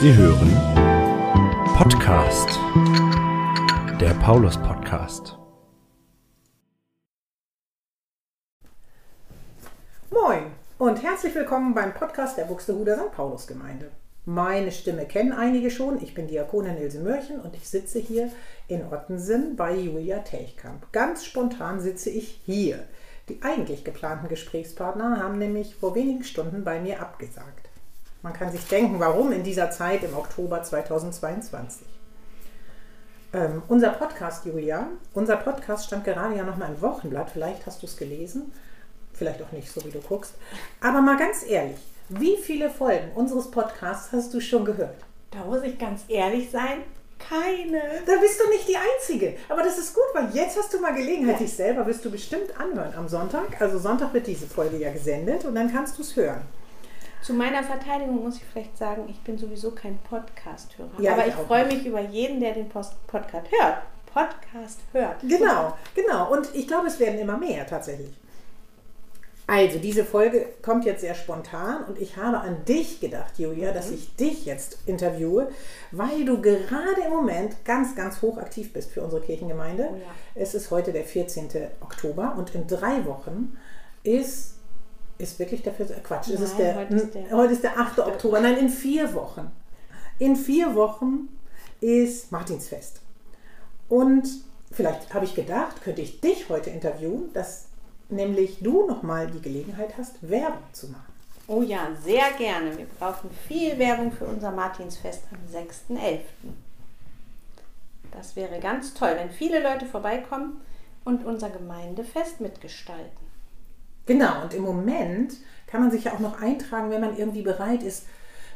Sie hören Podcast, der Paulus Podcast. Moin und herzlich willkommen beim Podcast der Buxtehuder St. Paulus Gemeinde. Meine Stimme kennen einige schon. Ich bin Diakonin Ilse Mörchen und ich sitze hier in Ottensen bei Julia Telchkamp. Ganz spontan sitze ich hier. Die eigentlich geplanten Gesprächspartner haben nämlich vor wenigen Stunden bei mir abgesagt. Man kann sich denken, warum in dieser Zeit im Oktober 2022. Ähm, unser Podcast, Julia, unser Podcast stand gerade ja nochmal im Wochenblatt. Vielleicht hast du es gelesen, vielleicht auch nicht, so wie du guckst. Aber mal ganz ehrlich, wie viele Folgen unseres Podcasts hast du schon gehört? Da muss ich ganz ehrlich sein, keine. Da bist du nicht die Einzige. Aber das ist gut, weil jetzt hast du mal Gelegenheit, dich selber wirst du bestimmt anhören am Sonntag. Also Sonntag wird diese Folge ja gesendet und dann kannst du es hören. Zu meiner Verteidigung muss ich vielleicht sagen, ich bin sowieso kein Podcast-Hörer. Ja, Aber ich ich freue mich über jeden, der den Post Podcast hört. Podcast hört. Genau, genau. Und ich glaube, es werden immer mehr tatsächlich. Also, diese Folge kommt jetzt sehr spontan und ich habe an dich gedacht, Julia, dass ich dich jetzt interviewe, weil du gerade im Moment ganz, ganz hochaktiv bist für unsere Kirchengemeinde. Oh ja. Es ist heute der 14. Oktober und in drei Wochen ist, ist wirklich der 14. Quatsch, es ist Nein, der, heute ist der- heute ist der 8. Oktober. Nein, in vier Wochen. In vier Wochen ist Martinsfest. Und vielleicht habe ich gedacht, könnte ich dich heute interviewen, dass nämlich du nochmal die Gelegenheit hast, Werbung zu machen. Oh ja, sehr gerne. Wir brauchen viel Werbung für unser Martinsfest am 6.11. Das wäre ganz toll, wenn viele Leute vorbeikommen und unser Gemeindefest mitgestalten. Genau, und im Moment kann man sich ja auch noch eintragen, wenn man irgendwie bereit ist,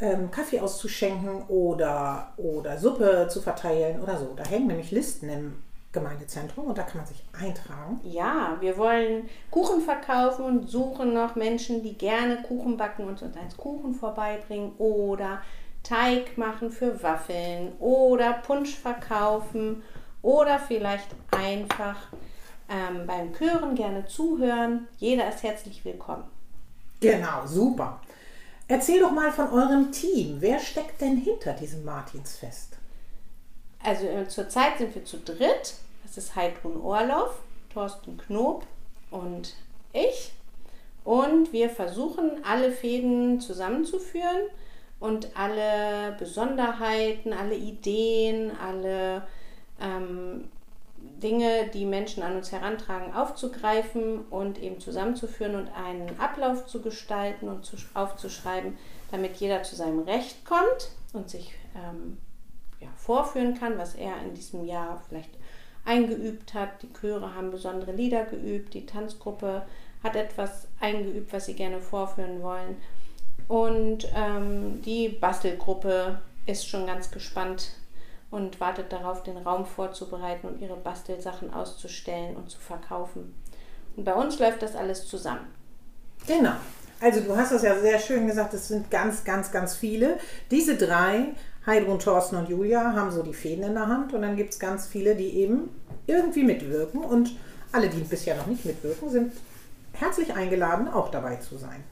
ähm, Kaffee auszuschenken oder, oder Suppe zu verteilen oder so. Da hängen nämlich Listen im Gemeindezentrum und da kann man sich eintragen. Ja, wir wollen Kuchen verkaufen und suchen noch Menschen, die gerne Kuchen backen und uns eins Kuchen vorbeibringen oder Teig machen für Waffeln oder Punsch verkaufen oder vielleicht einfach ähm, beim Chören gerne zuhören. Jeder ist herzlich willkommen. Genau, super. Erzähl doch mal von eurem Team. Wer steckt denn hinter diesem Martinsfest? Also äh, zurzeit sind wir zu dritt. Das ist Heidrun Orloff, Thorsten Knob und ich. Und wir versuchen alle Fäden zusammenzuführen und alle Besonderheiten, alle Ideen, alle ähm, Dinge, die Menschen an uns herantragen, aufzugreifen und eben zusammenzuführen und einen Ablauf zu gestalten und zu, aufzuschreiben, damit jeder zu seinem Recht kommt und sich ähm, ja, vorführen kann, was er in diesem Jahr vielleicht eingeübt hat. Die Chöre haben besondere Lieder geübt, die Tanzgruppe hat etwas eingeübt, was sie gerne vorführen wollen. Und ähm, die Bastelgruppe ist schon ganz gespannt und wartet darauf, den Raum vorzubereiten und ihre Bastelsachen auszustellen und zu verkaufen. Und bei uns läuft das alles zusammen. Genau. Also du hast es ja sehr schön gesagt, es sind ganz, ganz, ganz viele. Diese drei, Heidrun, Thorsten und Julia, haben so die Fäden in der Hand und dann gibt es ganz viele, die eben irgendwie mitwirken und alle, die bisher noch nicht mitwirken, sind herzlich eingeladen, auch dabei zu sein.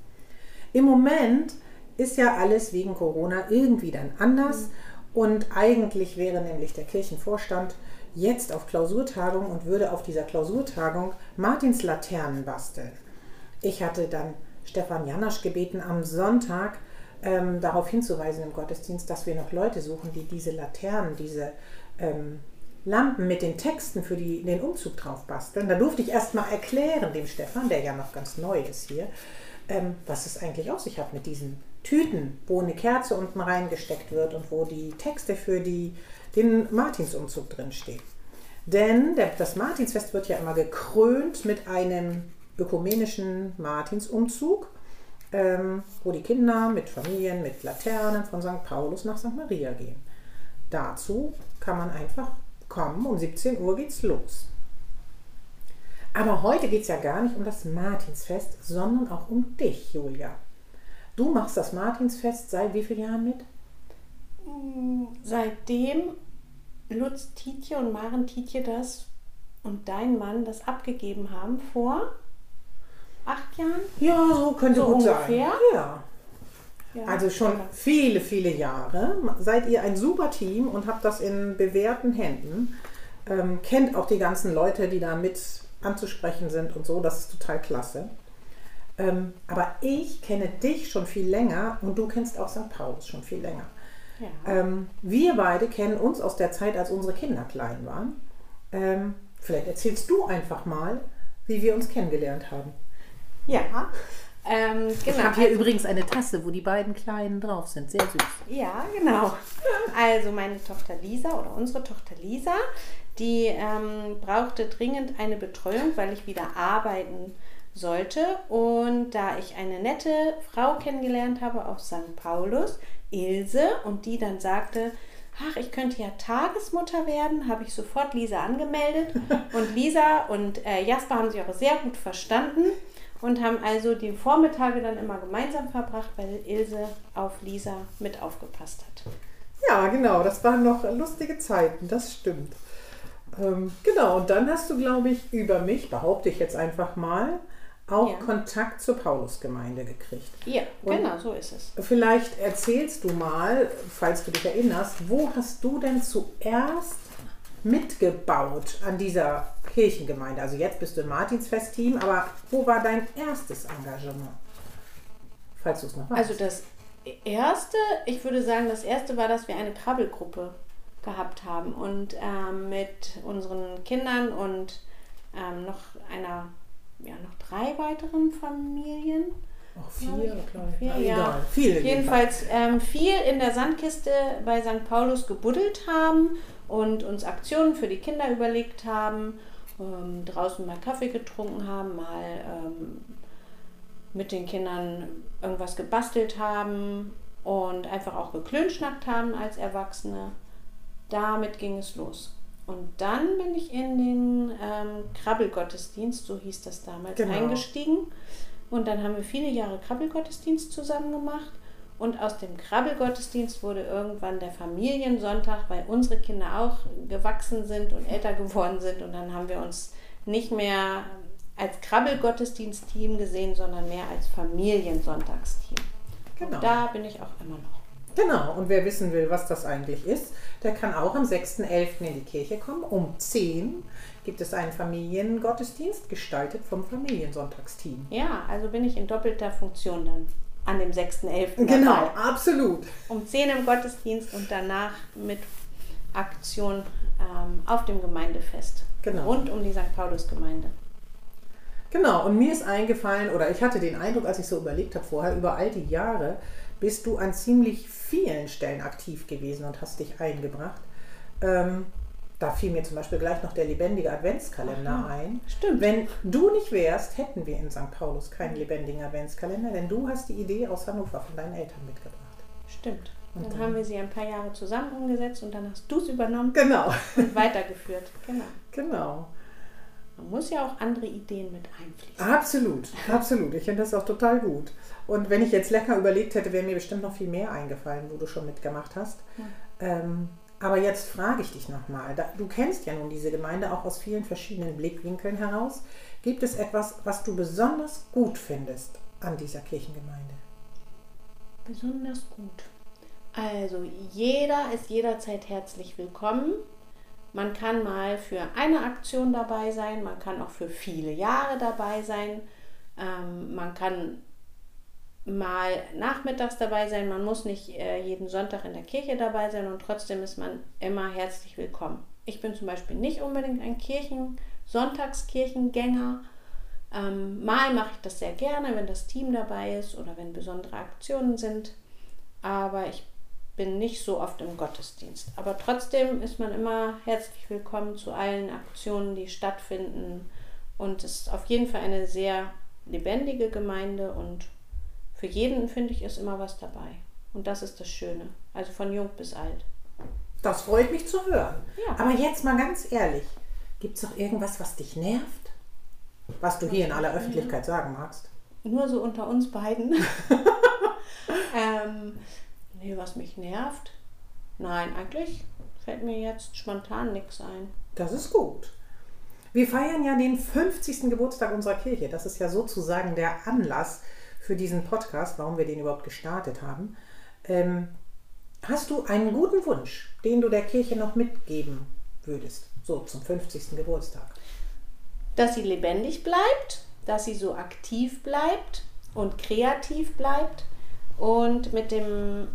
Im Moment ist ja alles wegen Corona irgendwie dann anders und eigentlich wäre nämlich der Kirchenvorstand jetzt auf Klausurtagung und würde auf dieser Klausurtagung Martins Laternen basteln. Ich hatte dann Stefan Janasch gebeten, am Sonntag ähm, darauf hinzuweisen im Gottesdienst, dass wir noch Leute suchen, die diese Laternen, diese ähm, Lampen mit den Texten für die, den Umzug drauf basteln. Da durfte ich erst mal erklären dem Stefan, der ja noch ganz neu ist hier, ähm, was es eigentlich auf sich hat mit diesen Tüten, wo eine Kerze unten reingesteckt wird und wo die Texte für die, den Martinsumzug drin stehen. Denn der, das Martinsfest wird ja immer gekrönt mit einem ökumenischen Martinsumzug, ähm, wo die Kinder mit Familien, mit Laternen von St. Paulus nach St. Maria gehen. Dazu kann man einfach kommen, um 17 Uhr geht's los. Aber heute geht es ja gar nicht um das Martinsfest, sondern auch um dich, Julia. Du machst das Martinsfest seit wie vielen Jahren mit? Seitdem Lutz Tietje und Maren Tietje das und dein Mann das abgegeben haben vor acht Jahren. Ja, so könnte So gut ungefähr? sein. Ja. Ja, Also schon lecker. viele, viele Jahre seid ihr ein super Team und habt das in bewährten Händen. Ähm, kennt auch die ganzen Leute, die da mit anzusprechen sind und so. Das ist total klasse. Ähm, aber ich kenne dich schon viel länger und du kennst auch St. Paulus schon viel länger. Ja. Ähm, wir beide kennen uns aus der Zeit, als unsere Kinder klein waren. Ähm, vielleicht erzählst du einfach mal, wie wir uns kennengelernt haben. ja. Ähm, genau. Ich habe hier übrigens eine Tasse, wo die beiden Kleinen drauf sind. Sehr süß. Ja, genau. Also meine Tochter Lisa oder unsere Tochter Lisa, die ähm, brauchte dringend eine Betreuung, weil ich wieder arbeiten sollte. Und da ich eine nette Frau kennengelernt habe auf St. Paulus, Ilse, und die dann sagte, ach, ich könnte ja Tagesmutter werden, habe ich sofort Lisa angemeldet. Und Lisa und äh, Jasper haben sich auch sehr gut verstanden und haben also die Vormittage dann immer gemeinsam verbracht, weil Ilse auf Lisa mit aufgepasst hat. Ja, genau, das waren noch lustige Zeiten, das stimmt. Ähm, genau, und dann hast du, glaube ich, über mich, behaupte ich jetzt einfach mal, auch Ja. Kontakt zur Paulusgemeinde gekriegt. Ja, Und- genau, so ist es. Vielleicht erzählst du mal, falls du dich erinnerst, wo hast du denn zuerst mitgebaut an dieser Kirchengemeinde? Also jetzt bist du im Martinsfest-Team, aber wo war dein erstes Engagement? Falls du es noch weißt. Also das erste, ich würde sagen, das erste war, dass wir eine Krabbelgruppe gehabt haben und ähm, mit unseren Kindern und ähm, noch einer, ja, noch drei weiteren Familien. Auch vier, glaube ich. Vier, Na, ja. egal. Viele Jedenfalls ähm, viel in der Sandkiste bei St. Paulus gebuddelt haben und uns Aktionen für die Kinder überlegt haben, ähm, draußen mal Kaffee getrunken haben, mal ähm, mit den Kindern irgendwas gebastelt haben und einfach auch geklönschnackt haben als Erwachsene. Damit ging es los. Und dann bin ich in den ähm, Krabbelgottesdienst, so hieß das damals, Genau. eingestiegen. Und dann haben wir viele Jahre Krabbelgottesdienst zusammen gemacht. Und aus dem Krabbelgottesdienst wurde irgendwann der Familiensonntag, weil unsere Kinder auch gewachsen sind und älter geworden sind. Und dann haben wir uns nicht mehr als Krabbelgottesdienst-Team gesehen, sondern mehr als Familiensonntagsteam. Genau. Und da bin ich auch immer noch. Genau, und wer wissen will, was das eigentlich ist, der kann auch am 6.11. in die Kirche kommen. Um 10 gibt es einen Familiengottesdienst, gestaltet vom Familiensonntagsteam. Ja, also bin ich in doppelter Funktion dann an dem 6.11. Genau, dabei. absolut. Um 10 im Gottesdienst und danach mit Aktion ähm, auf dem Gemeindefest. Genau. Rund um die St. Paulus-Gemeinde. Genau, und mir ist eingefallen, oder ich hatte den Eindruck, als ich so überlegt habe vorher, über all die Jahre bist du an ziemlich vielen Stellen aktiv gewesen und hast dich eingebracht. Ähm, da fiel mir zum Beispiel gleich noch der lebendige Adventskalender Aha, ein. stimmt. Wenn du nicht wärst, hätten wir in St. Paulus keinen lebendigen Adventskalender, denn du hast die Idee aus Hannover von deinen Eltern mitgebracht. Stimmt. Und Dann dann- haben wir sie ein paar Jahre zusammen umgesetzt und dann hast du es übernommen Genau, und weitergeführt. Genau. genau. Man muss ja auch andere Ideen mit einfließen. Absolut, absolut. Ich finde das auch total gut. Und wenn ich jetzt lecker überlegt hätte, wäre mir bestimmt noch viel mehr eingefallen, wo du schon mitgemacht hast. Ähm, aber jetzt frage ich dich nochmal. Du kennst ja nun diese Gemeinde auch aus vielen verschiedenen Blickwinkeln heraus. Gibt es etwas, was du besonders gut findest an dieser Kirchengemeinde? Besonders gut. Also jeder ist jederzeit herzlich willkommen. Man kann mal für eine Aktion dabei sein, man kann auch für viele Jahre dabei sein. Ähm, man kann mal nachmittags dabei sein, man muss nicht äh, jeden Sonntag in der Kirche dabei sein und trotzdem ist man immer herzlich willkommen. Ich bin zum Beispiel nicht unbedingt ein Kirchen, Sonntagskirchengänger. Ähm, mal mache ich das sehr gerne, wenn das Team dabei ist oder wenn besondere Aktionen sind. Aber ich bin nicht so oft im Gottesdienst. Aber trotzdem ist man immer herzlich willkommen zu allen Aktionen, die stattfinden. Und es ist auf jeden Fall eine sehr lebendige Gemeinde und für jeden, finde ich, ist immer was dabei. Und das ist das Schöne. Also von jung bis alt. Das freut mich zu hören. Ja. Aber jetzt mal ganz ehrlich, gibt es auch irgendwas, was dich nervt? Was du hier in aller Öffentlichkeit sagen magst? Nur so unter uns beiden. ähm, nee, was mich nervt? Nein, eigentlich fällt mir jetzt spontan nichts ein. Das ist gut. Wir feiern ja den 50. Geburtstag unserer Kirche. Das ist ja sozusagen der Anlass für diesen Podcast, warum wir den überhaupt gestartet haben. Ähm, hast du einen guten Wunsch, den du der Kirche noch mitgeben würdest, so zum 50. Geburtstag? Dass sie lebendig bleibt, dass sie so aktiv bleibt und kreativ bleibt und mit dem,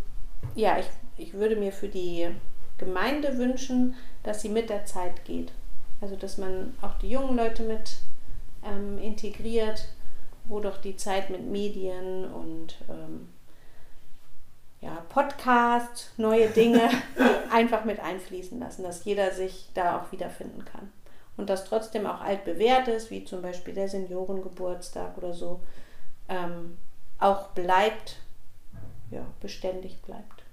ja, ich, ich würde mir für die Gemeinde wünschen, dass sie mit der Zeit geht. Also dass man auch die jungen Leute mit ähm, integriert, wo doch die Zeit mit Medien und ähm, ja, Podcast, neue Dinge einfach mit einfließen lassen, dass jeder sich da auch wiederfinden kann. Und das trotzdem auch altbewährt ist, wie zum Beispiel der Seniorengeburtstag oder so, ähm, auch bleibt, ja, beständig bleibt.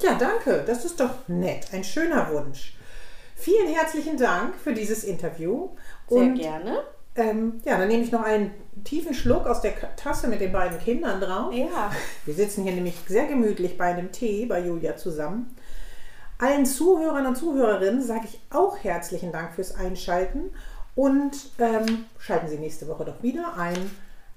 Ja, danke. Das ist doch nett. Ein schöner Wunsch. Vielen herzlichen Dank für dieses Interview. Sehr Und, gerne. Ähm, ja, dann nehme ich noch einen tiefen Schluck aus der Tasse mit den beiden Kindern drauf. Ja. Wir sitzen hier nämlich sehr gemütlich bei einem Tee bei Julia zusammen. Allen Zuhörern und Zuhörerinnen sage ich auch herzlichen Dank fürs Einschalten und ähm, schalten Sie nächste Woche doch wieder ein.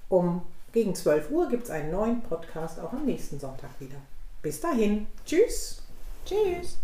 Um gegen 12 Uhr gibt es einen neuen Podcast auch am nächsten Sonntag wieder. Bis dahin. Tschüss. Tschüss.